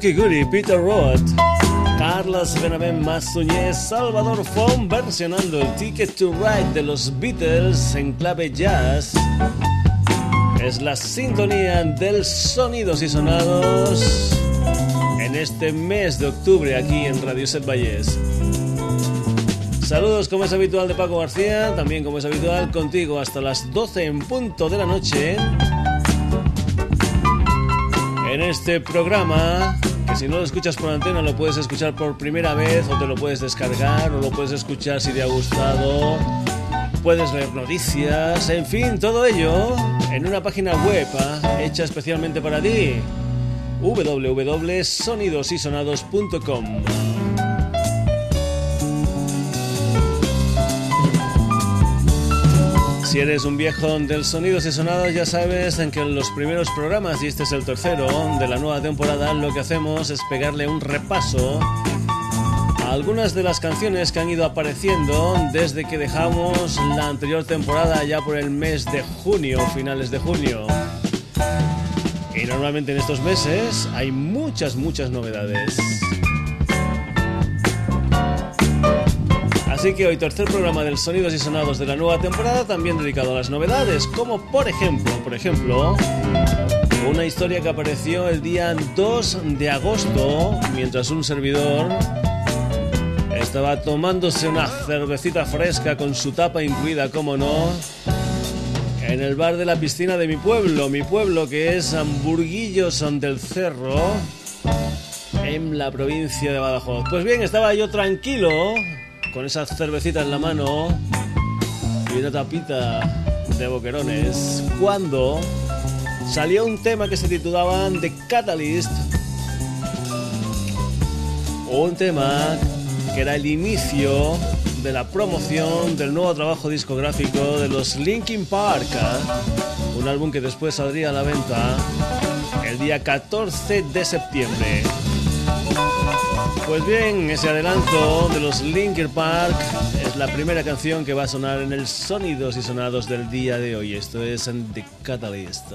Tuki Guri, Peter Roth, Carlos Benavent Mazuñez, Salvador Fon versionando el Ticket to Ride de los Beatles en clave jazz. Es la sintonía del Sonidos y Sonados en este mes de octubre aquí en Radio Set Valles. Saludos como es habitual de Paco García, también como es habitual contigo hasta las 12 en punto de la noche en este programa si no lo escuchas por antena lo puedes escuchar por primera vez o te lo puedes descargar o lo puedes escuchar si te ha gustado. Puedes leer noticias, en fin, todo ello en una página web ¿ah? hecha especialmente para ti www.sonidosysonados.com. Si eres un viejo del Sonidos y Sonados, ya sabes en que en los primeros programas, y este es el tercero de la nueva temporada, lo que hacemos es pegarle un repaso a algunas de las canciones que han ido apareciendo desde que dejamos la anterior temporada ya por el mes de junio, finales de junio. Y normalmente en estos meses hay muchas, muchas novedades. Así que hoy tercer programa del Sonidos y Sonados de la nueva temporada también dedicado a las novedades, como por ejemplo, por ejemplo, una historia que apareció el día 2 de agosto mientras un servidor estaba tomándose una cervecita fresca con su tapa incluida, como no, en el bar de la piscina de mi pueblo, mi pueblo que es Hamburguillos del Cerro, en la provincia de Badajoz. Pues bien, estaba yo tranquilo con esa cervecita en la mano y una tapita de boquerones, cuando salió un tema que se titulaba The Catalyst, un tema que era el inicio de la promoción del nuevo trabajo discográfico de los Linkin Park, un álbum que después saldría a la venta el día 14 de septiembre. Pues bien, ese adelanto de los Linkin Park es la primera canción que va a sonar en el Sonidos y Sonados del día de hoy. Esto es The Catalyst.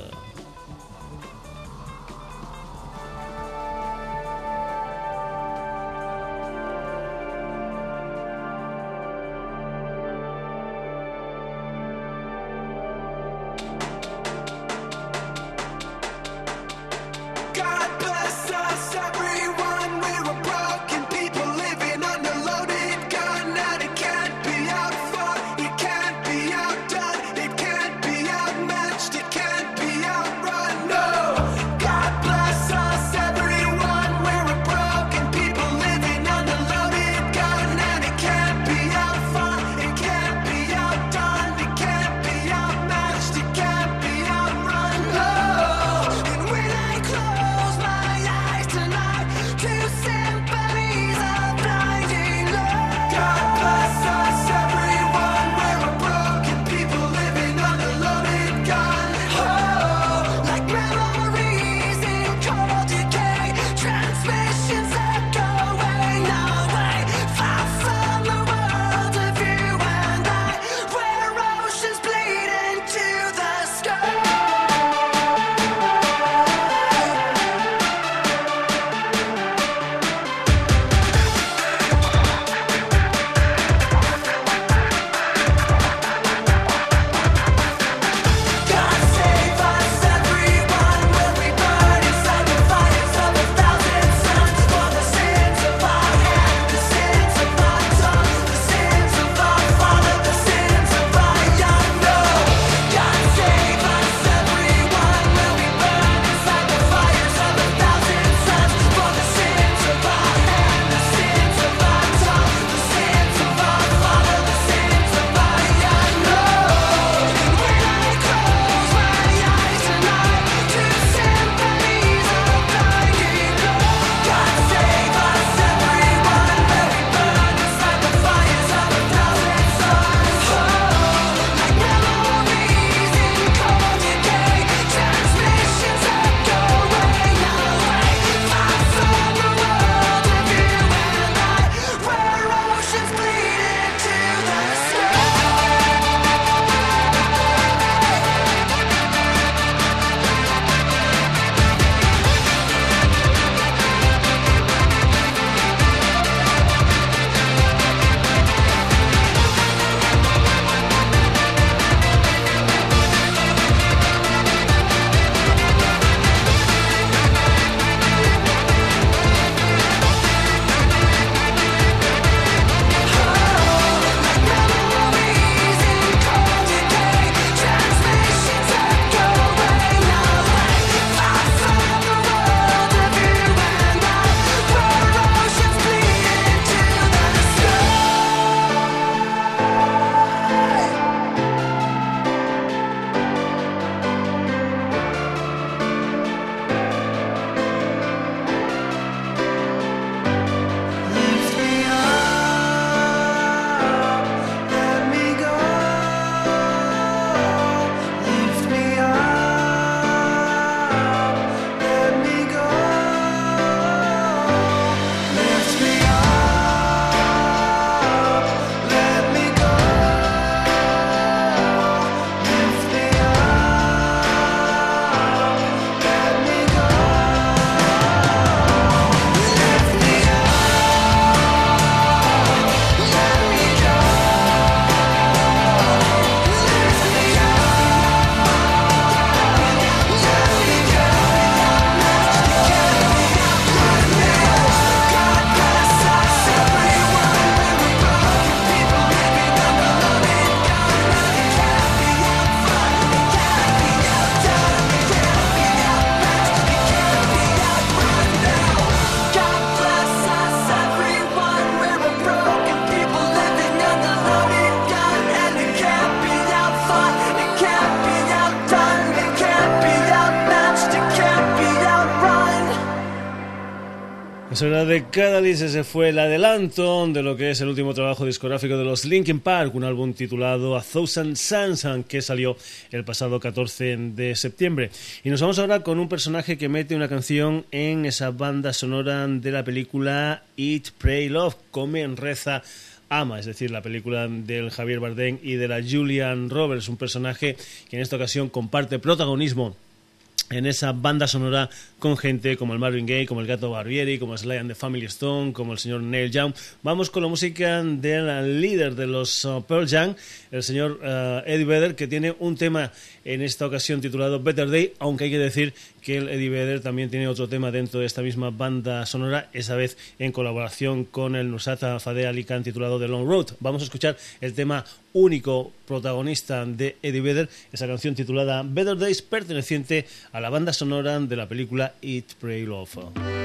Hora de Cadalis ese fue el adelanto de lo que es el último trabajo discográfico de los Linkin Park, un álbum titulado A Thousand Suns que salió el pasado 14 de septiembre. Y nos vamos ahora con un personaje que mete una canción en esa banda sonora de la película Eat, Pray, Love, Come, Reza, Ama, es decir, la película del Javier Bardem y de la Julian Roberts, un personaje que en esta ocasión comparte protagonismo en esa banda sonora con gente como el Marvin Gaye, como el Gato Barbieri, como Sly and the Family Stone, como el señor Neil Young. Vamos con la música del líder de los uh, Pearl Jam, el señor uh, Eddie Vedder, que tiene un tema en esta ocasión titulado Better Day, aunque hay que decir que Eddie Vedder también tiene otro tema dentro de esta misma banda sonora, esa vez en colaboración con el Nusata Fadeh Ali Khan titulado The Long Road. Vamos a escuchar el tema único protagonista de Eddie Vedder, esa canción titulada Better Days, perteneciente a la banda sonora de la película Eat, Pray, Love.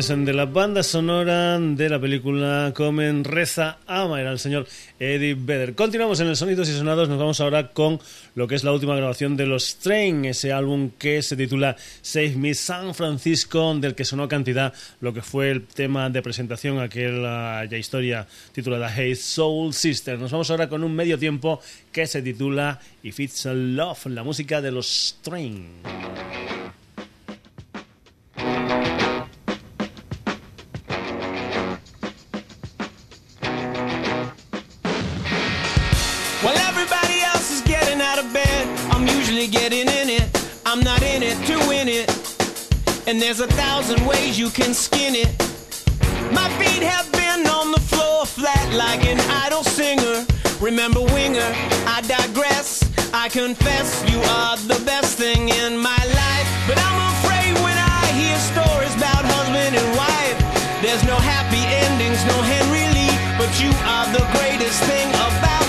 Canciones de la banda sonora de la película Comen, Reza, Ama, era el señor Eddie Vedder. Continuamos en el Sonidos y Sonados, nos vamos ahora con lo que es la última grabación de los Train, ese álbum que se titula Save Me San Francisco, del que sonó cantidad lo que fue el tema de presentación, aquella ya historia titulada Hey Soul Sister. Nos vamos ahora con un medio tiempo que se titula If It's a Love, la música de los Train. And there's a thousand ways you can skin it. My feet have been on the floor flat like an idle singer. Remember Winger, I digress. I confess you are the best thing in my life. But I'm afraid when I hear stories about husband and wife, there's no happy endings, no Henry Lee. But you are the greatest thing about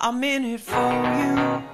I'm in it for you.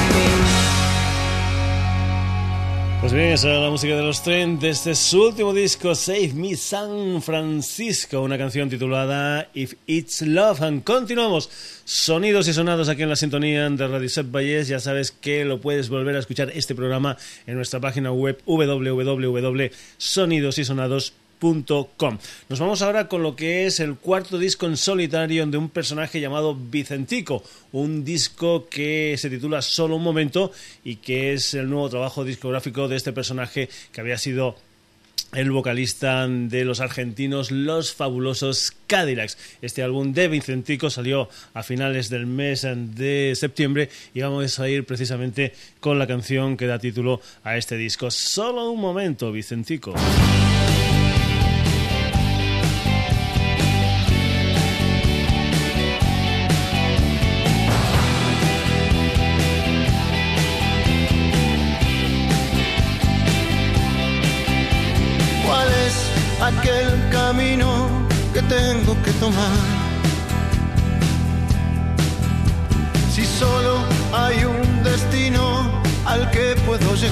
desde su último disco Save Me San Francisco, una canción titulada If It's Love. And continuamos sonidos y sonados aquí en la sintonía de Radio Set Valles. Ya sabes que lo puedes volver a escuchar este programa en nuestra página web www.sonidosysonados.com nos vamos ahora con lo que es el cuarto disco en solitario de un personaje llamado Vicentico, un disco que se titula Solo un momento y que es el nuevo trabajo discográfico de este personaje que había sido el vocalista de los argentinos Los Fabulosos Cadillacs. Este álbum de Vicentico salió a finales del mes de septiembre y vamos a ir precisamente con la canción que da título a este disco. Solo un momento, Vicentico.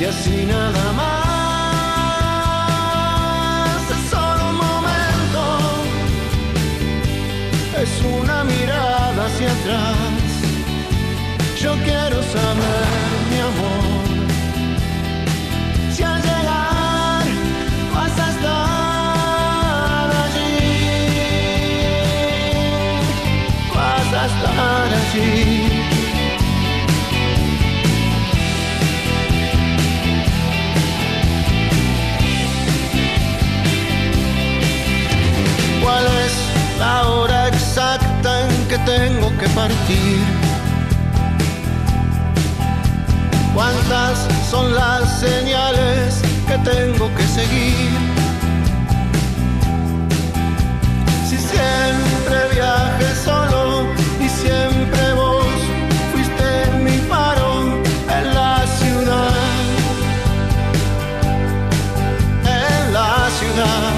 Y así nada más, es solo un momento, es una mirada hacia atrás. Yo quiero saber, mi amor. estar allí. La hora exacta en que tengo que partir? ¿Cuántas son las señales que tengo que seguir? Si siempre viaje solo siempre vos fuiste mi faro en la ciudad, en la ciudad.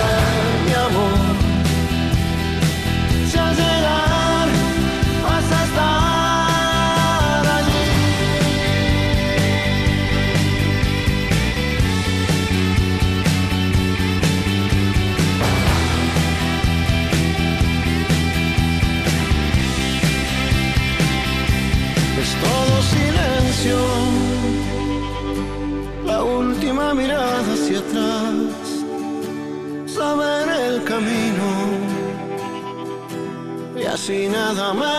y así nada más.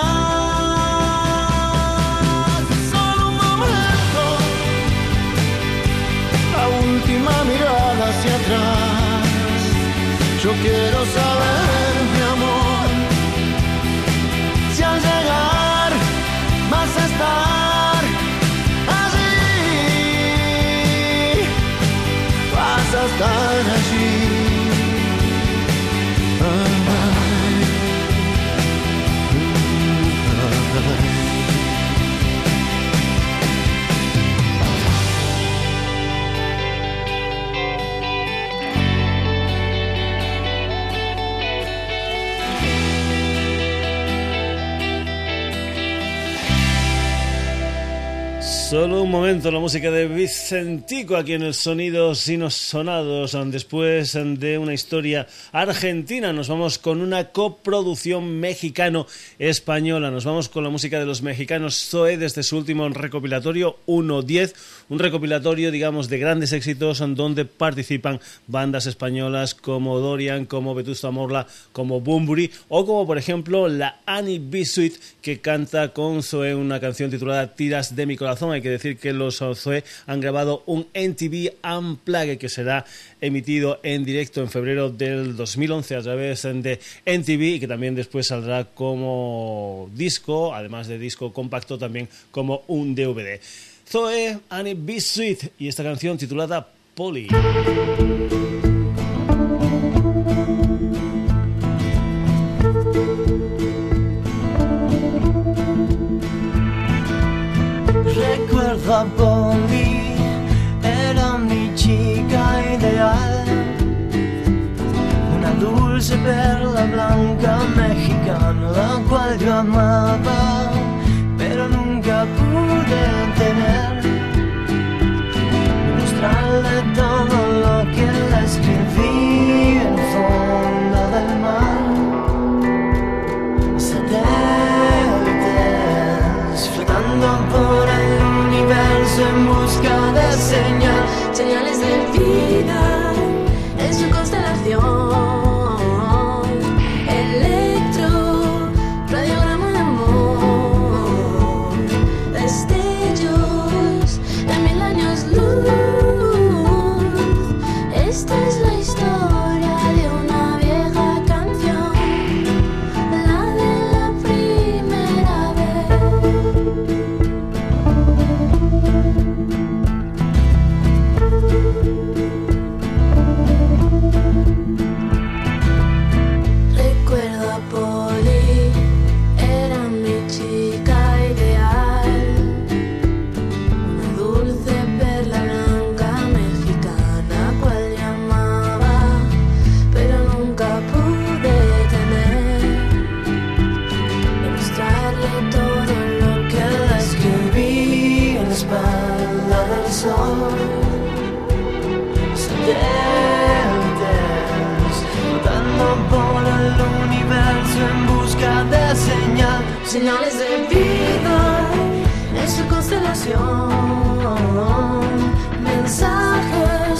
Solo un momento, la última mirada hacia atrás. Yo quiero saber, Solo un momento, la música de Vicentico aquí en el Sonidos Sinos Sonados. Después de una historia argentina, nos vamos con una coproducción mexicano-española. Nos vamos con la música de los mexicanos Zoe desde su último recopilatorio 1.10, un recopilatorio, digamos, de grandes éxitos donde participan bandas españolas como Dorian, como Vetusta Morla, como Bumburi o como, por ejemplo, la Annie B. Sweet que canta con Zoe una canción titulada Tiras de mi corazón hay que decir que los Zoe han grabado un NTV Unplugged que será emitido en directo en febrero del 2011 a través de NTV y que también después saldrá como disco, además de disco compacto, también como un DVD. Zoe, Annie Be Sweet y esta canción titulada Polly. Recuerdo a Polly, era mi chica ideal, una dulce perla blanca mexicana, la cual yo amaba, pero nunca pude fondo del mar. Satélites flotando por el universo en busca de señal. Señales de vida Satélites flotando por el universo en busca de señal. Señales de vida en su constelación. Mensajes,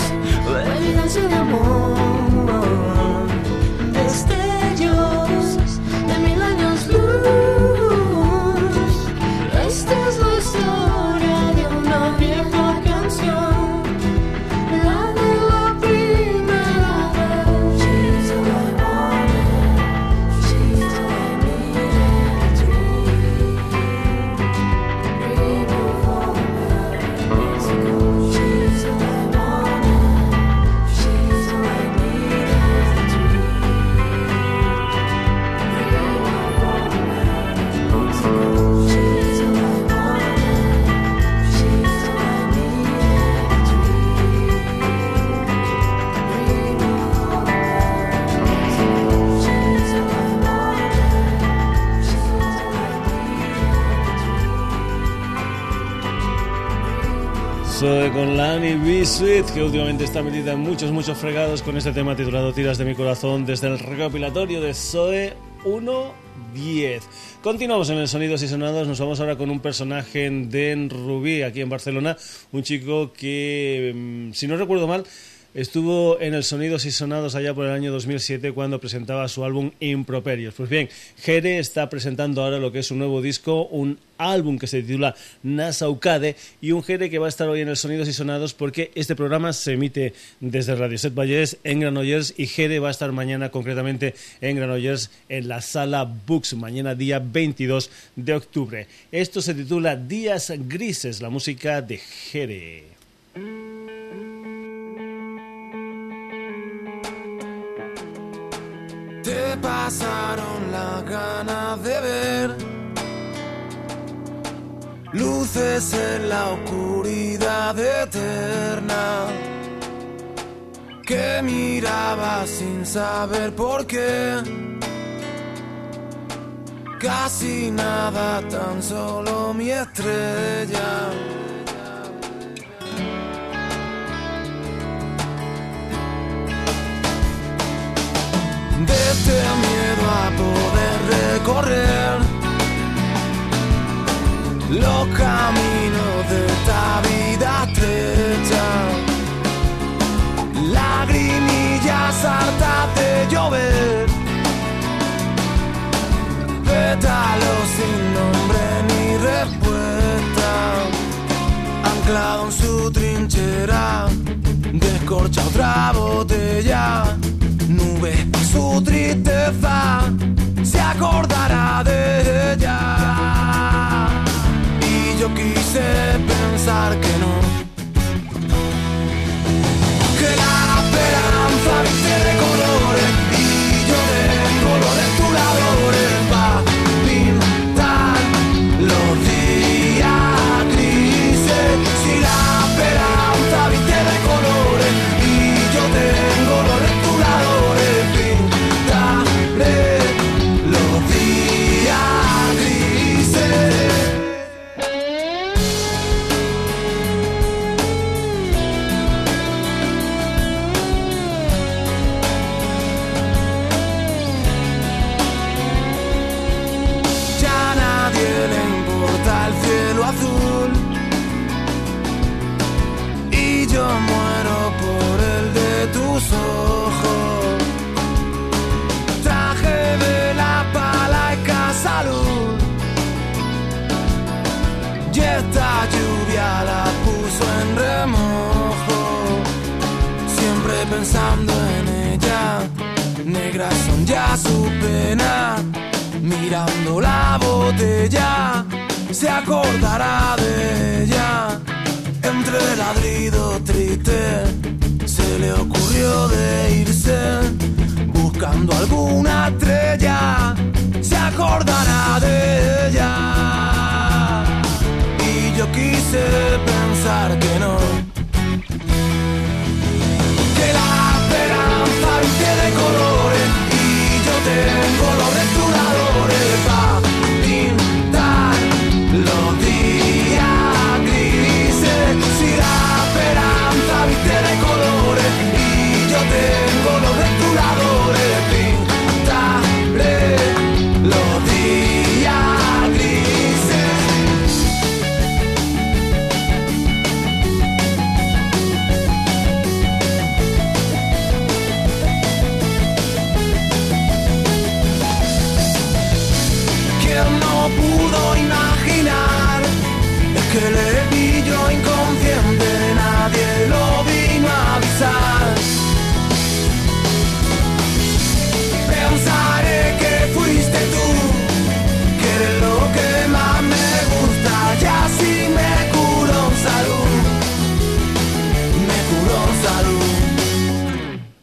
evidencia de amor. Con Lani B. Sweet, que últimamente está metida en muchos, muchos fregados con este tema titulado Tiras de mi corazón desde el recopilatorio de Zoe 1.10. Continuamos en el Sonidos y Sonados, nos vamos ahora con un personaje de Rubí, aquí en Barcelona, un chico que, mm, si no recuerdo mal, Estuvo en el Sonidos y Sonados allá por el año 2007 cuando presentaba su álbum Improperios. Pues bien, Jere está presentando ahora lo que es un nuevo disco, un álbum que se titula Nasaukade y un Jere que va a estar hoy en el Sonidos y Sonados porque este programa se emite desde Radio Set Valles en Granollers y Jere va a estar mañana concretamente en Granollers en la sala Books, mañana día 22 de octubre. Esto se titula Días Grises, la música de Jere. Pasaron la gana de ver luces en la oscuridad eterna que miraba sin saber por qué. Casi nada, tan solo mi estrella. Este miedo a poder recorrer los caminos de esta vida estrecha. Lagrimillas hartas de llover, pétalos sin nombre ni respuesta, anclado en su trinchera, descorcha otra botella nube su tristeza se acordará de ella. Y yo quise pensar que no. Que la esperanza viste de colores pensando en ella. Negras son ya su pena, mirando la botella, se acordará de ella. Entre ladrido triste, se le ocurrió de irse, buscando alguna estrella, se acordará de ella. Y yo quise pensar que no la esperanza de tengo los restauradores pintar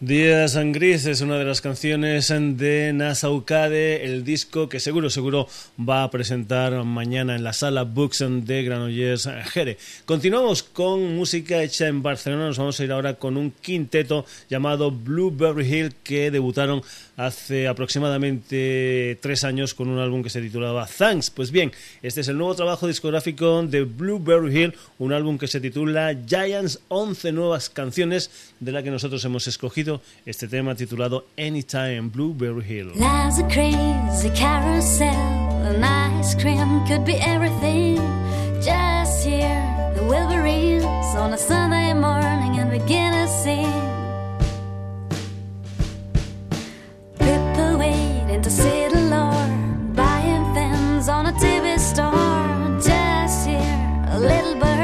Días en Gris es una de las canciones de Nasaukade, el disco que seguro, seguro va a presentar mañana en la sala Books de Granollers Jere. Continuamos con música hecha en Barcelona, nos vamos a ir ahora con un quinteto llamado Blueberry Hill que debutaron hace aproximadamente tres años con un álbum que se titulaba Thanks. Pues bien, este es el nuevo trabajo discográfico de Blueberry Hill, un álbum que se titula Giants, 11 nuevas canciones de la que nosotros hemos escogido este tema titulado Anytime Blueberry Hill. Life's a crazy carousel, and ice cream could be everything. Just hear the Wilburys on a Sunday morning and begin to sing. People waiting to see the Lord, buying things on a TV store. Just hear a little bird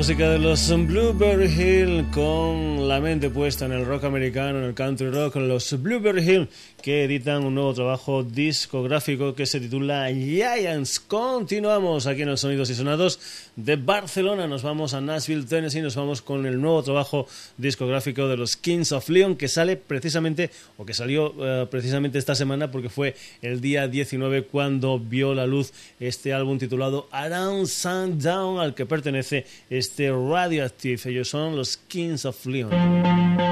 música de los Blueberry Hill con la mente puesta en el rock americano, en el country rock, los Blueberry Hill que editan un nuevo trabajo discográfico que se titula Giants. Continuamos aquí en los Sonidos y Sonados de Barcelona, nos vamos a Nashville, Tennessee, nos vamos con el nuevo trabajo discográfico de los Kings of Leon que sale precisamente, o que salió eh, precisamente esta semana porque fue el día 19 cuando vio la luz este álbum titulado Around Sundown al que pertenece este Radioactive. Ellos son los Kings of Leon. Música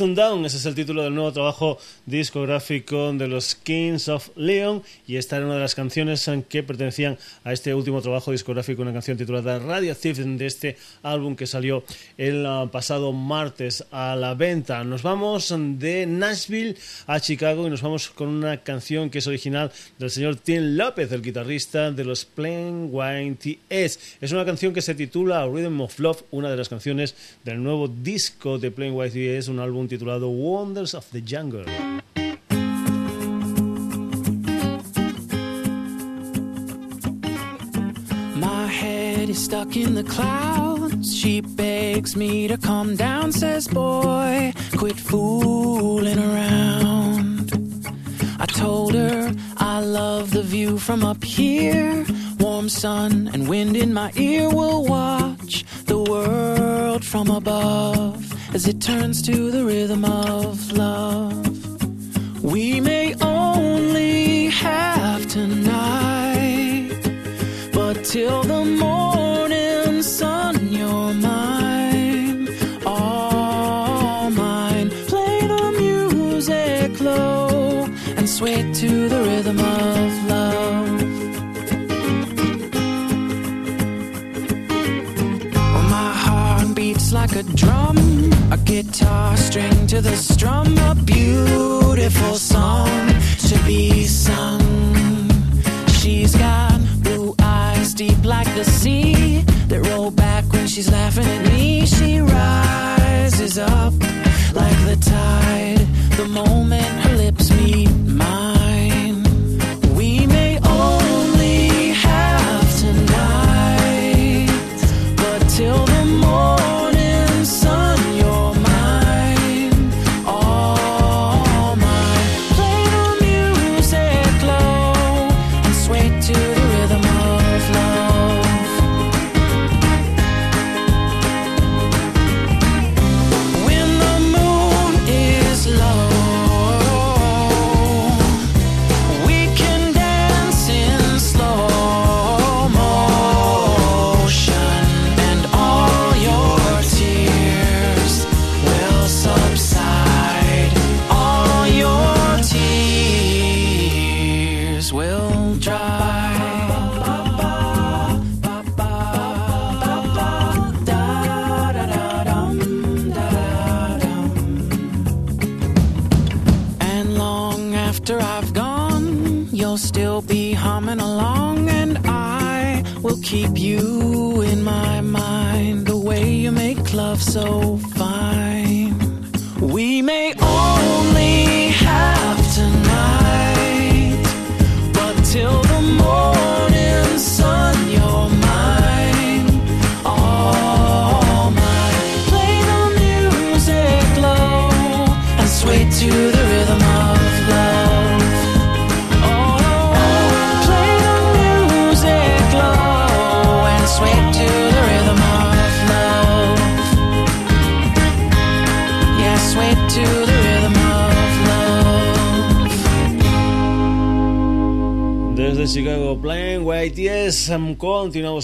Around Sundown, ese es el título del nuevo trabajo discográfico de los Kings of Leon y esta era una de las canciones en que pertenecían a este último trabajo discográfico, una canción titulada Radioactive de este álbum que salió el ah, pasado martes a la venta. Nos vamos de Nashville a Chicago y nos vamos con una canción que es original del señor Tim López, el guitarrista de los Plain White T's. Es una canción que se titula Rhythm of Love, una de las canciones del nuevo disco de Plain White T's, un álbum titulado Wonders of the Jungle. My head is stuck in the clouds. She begs me to come down, says, Boy, quit fooling around. I told her I love the view from up here. Warm sun and wind in my ear will watch the world from above as it turns to the rhythm of love. We may only have tonight, but till a guitar string to the strum, a beautiful song to be sung. She's got blue eyes deep like the sea that roll back when she's laughing at me. She rises up like the tide the moment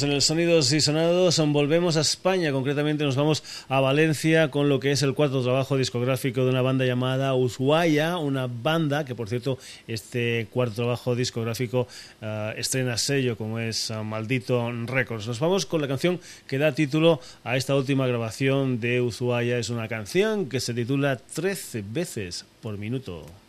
en el Sonidos y Sonados, volvemos a España, concretamente nos vamos a Valencia con lo que es el cuarto trabajo discográfico de una banda llamada Ushuaia, una banda que por cierto este cuarto trabajo discográfico uh, estrena sello como es uh, Maldito Records. Nos vamos con la canción que da título a esta última grabación de Ushuaia, es una canción que se titula 13 veces por minuto.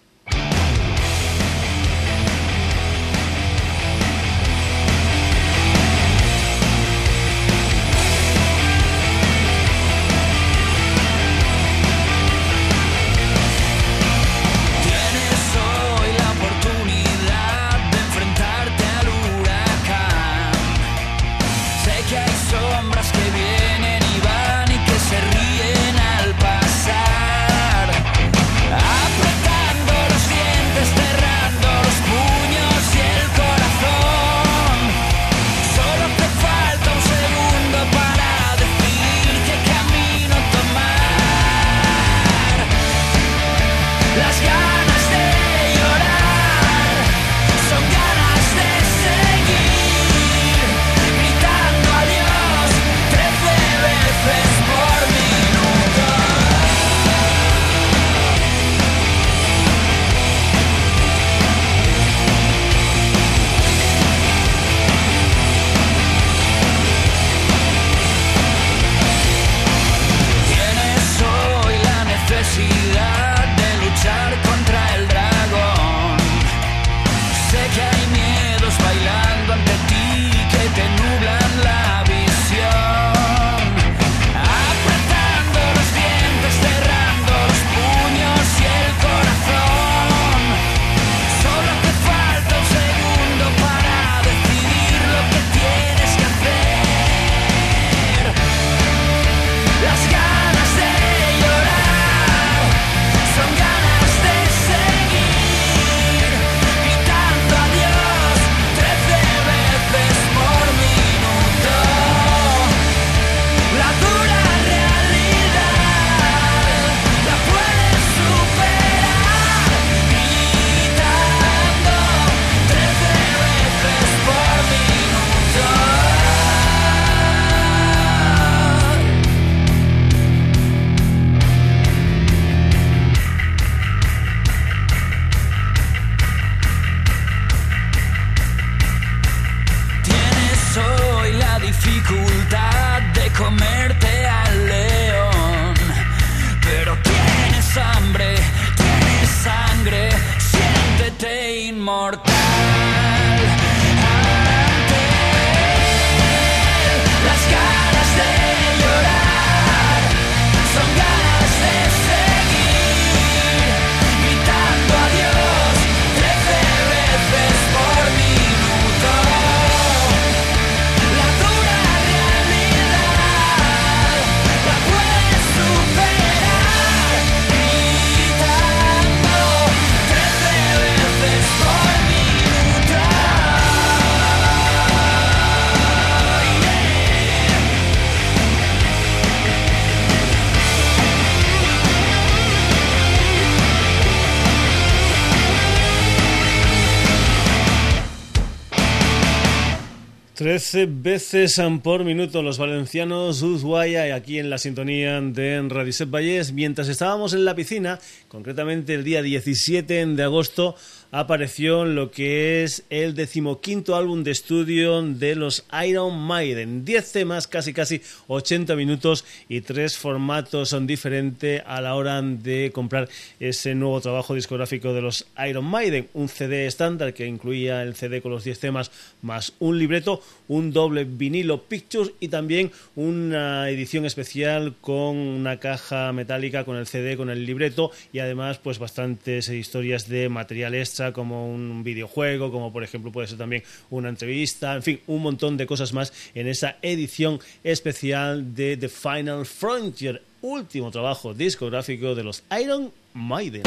13 veces por minuto los valencianos Ushuaia aquí en la sintonía de Radicet Vallés. Mientras estábamos en la piscina, concretamente el día 17 de agosto, apareció lo que es el decimoquinto álbum de estudio de los Iron Maiden. 10 temas, casi casi 80 minutos y tres formatos son diferentes a la hora de comprar ese nuevo trabajo discográfico de los Iron Maiden. Un CD estándar que incluía el CD con los 10 temas más un libreto, un doble vinilo Pictures y también una edición especial con una caja metálica con el CD, con el libreto y además pues bastantes historias de material extra como un videojuego, como por ejemplo puede ser también una entrevista, en fin, un montón de cosas más en esa edición especial de The Final Frontier, último trabajo discográfico de los Iron Maiden.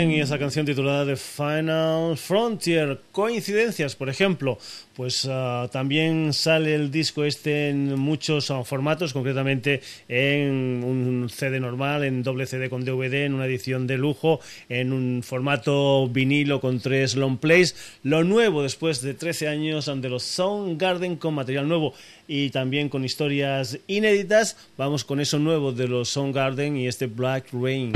Maiden y esa canción titulada The Final Frontier. Coincidencias, por ejemplo, pues ah, también sale el disco este en muchos ah, formatos, concretamente en un CD normal, en doble CD con DVD, en una edición de lujo, en un formato vinilo con tres long plays. Lo nuevo después de 13 años de los Soundgarden con material nuevo y también con historias inéditas. Vamos con eso nuevo de los Soundgarden y este Black Rain.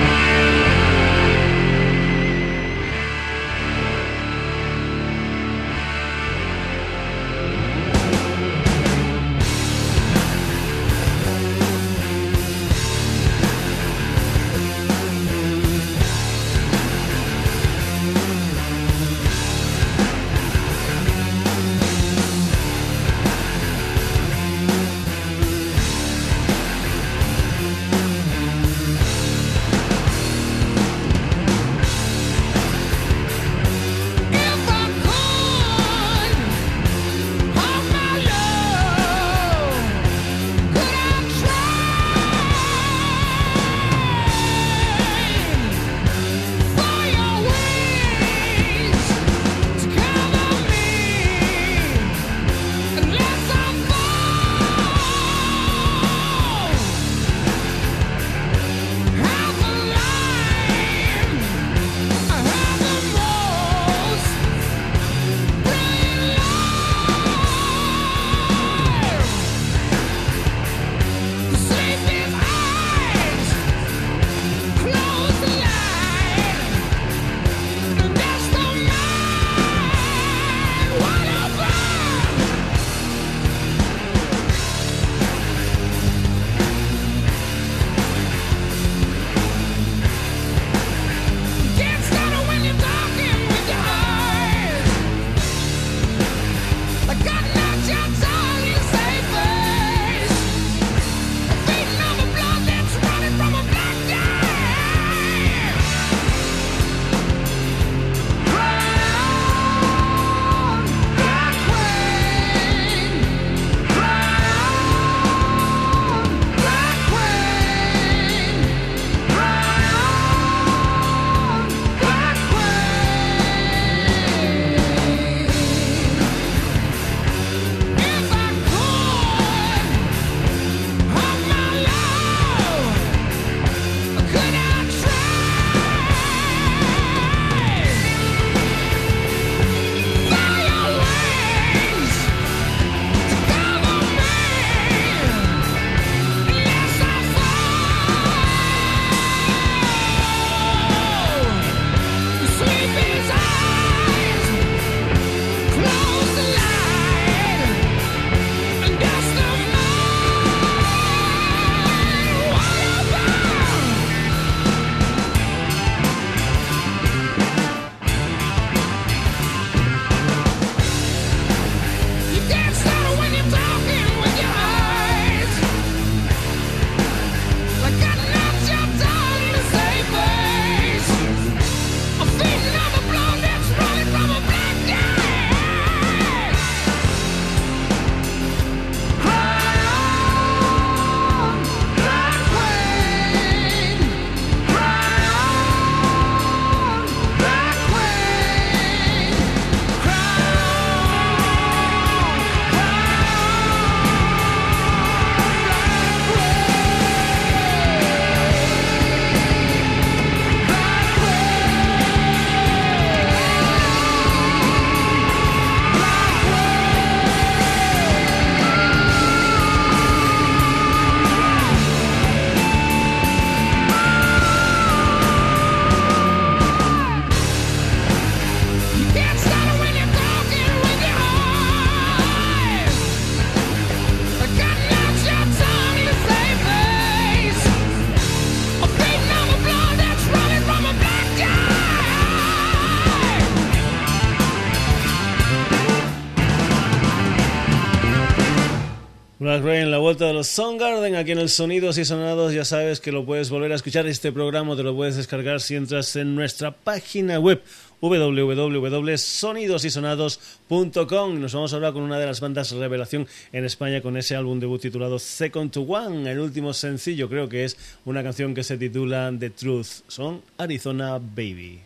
Soundgarden aquí en el Sonidos y Sonados. Ya sabes que lo puedes volver a escuchar. Este programa te lo puedes descargar si entras en nuestra página web www.sonidosysonados.com. Nos vamos a hablar con una de las bandas revelación en España con ese álbum debut titulado Second to One. El último sencillo creo que es una canción que se titula The Truth. Son Arizona Baby.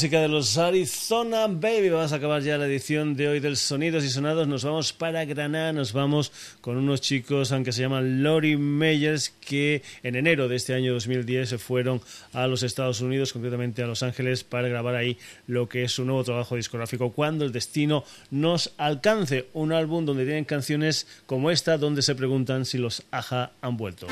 Música de los Arizona Baby. Vamos a acabar ya la edición de hoy del Sonidos y Sonados. Nos vamos para Granada, nos vamos con unos chicos, aunque se llaman Lori Meyers, que en enero de este año 2010 se fueron a los Estados Unidos, concretamente a Los Ángeles, para grabar ahí lo que es su nuevo trabajo discográfico, Cuando el Destino nos alcance. Un álbum donde tienen canciones como esta, donde se preguntan si los Aja han vuelto.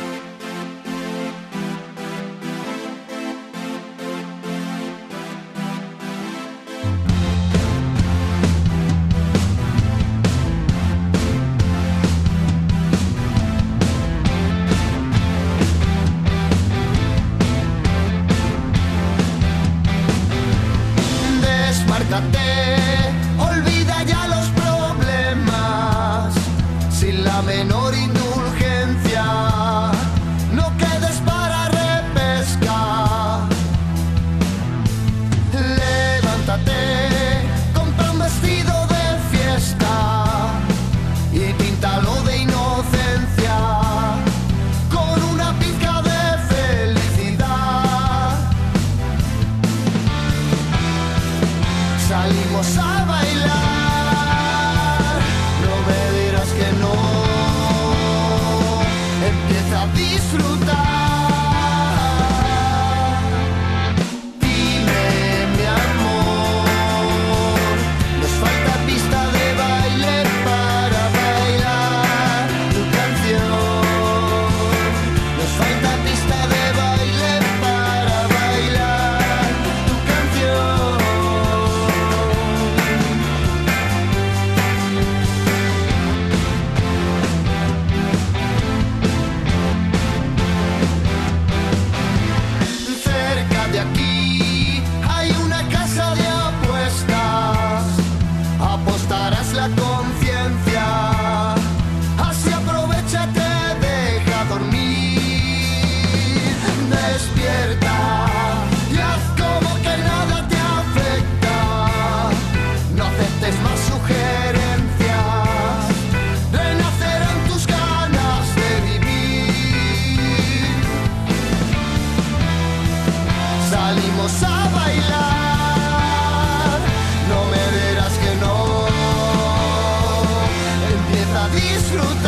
Disfrutar.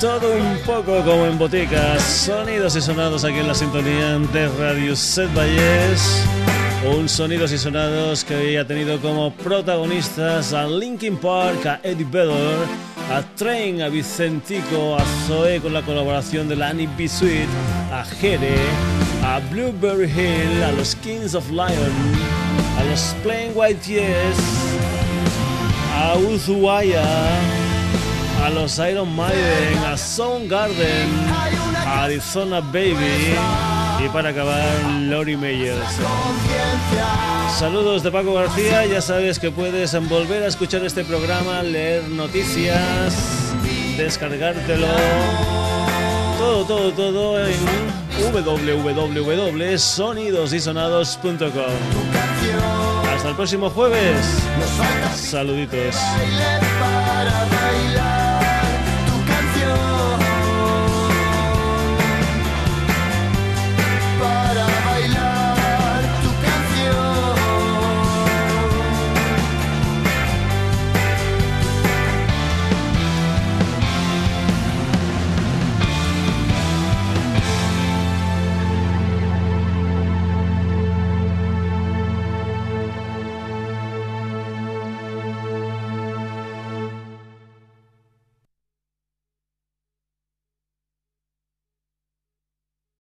Todo un poco como en boticas, sonidos y sonados aquí en la sintonía de Radio Set Valles. Un sonidos y sonados que hoy ha tenido como protagonistas a Linkin Park, a Eddie Vedder, a Train, a Vicentico, a Zoe con la colaboración de la Annie B. Sweet, a Jere, a Blueberry Hill, a los Kings of Lion, a los Plain White Yes, a Ushuaia a los Iron Maiden, a Soundgarden, a Arizona Baby y para acabar Lori Meyers. Saludos de Paco García, ya sabes que puedes volver a escuchar este programa, leer noticias, descargártelo, todo, todo, todo en www.sonidosysonados.com. Hasta el próximo jueves. Saluditos.